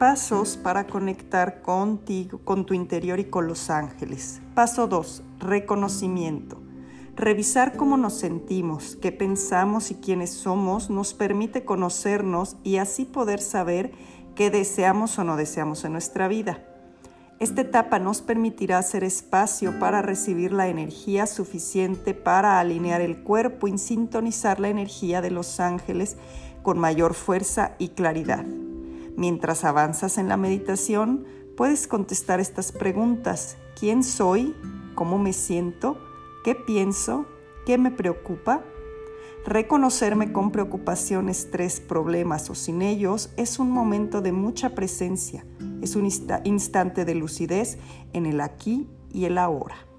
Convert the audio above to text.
pasos para conectar contigo, con tu interior y con los ángeles. Paso 2. Reconocimiento. Revisar cómo nos sentimos, qué pensamos y quiénes somos nos permite conocernos y así poder saber qué deseamos o no deseamos en nuestra vida. Esta etapa nos permitirá hacer espacio para recibir la energía suficiente para alinear el cuerpo y sintonizar la energía de los ángeles con mayor fuerza y claridad. Mientras avanzas en la meditación, puedes contestar estas preguntas. ¿Quién soy? ¿Cómo me siento? ¿Qué pienso? ¿Qué me preocupa? Reconocerme con preocupación, estrés, problemas o sin ellos es un momento de mucha presencia, es un instante de lucidez en el aquí y el ahora.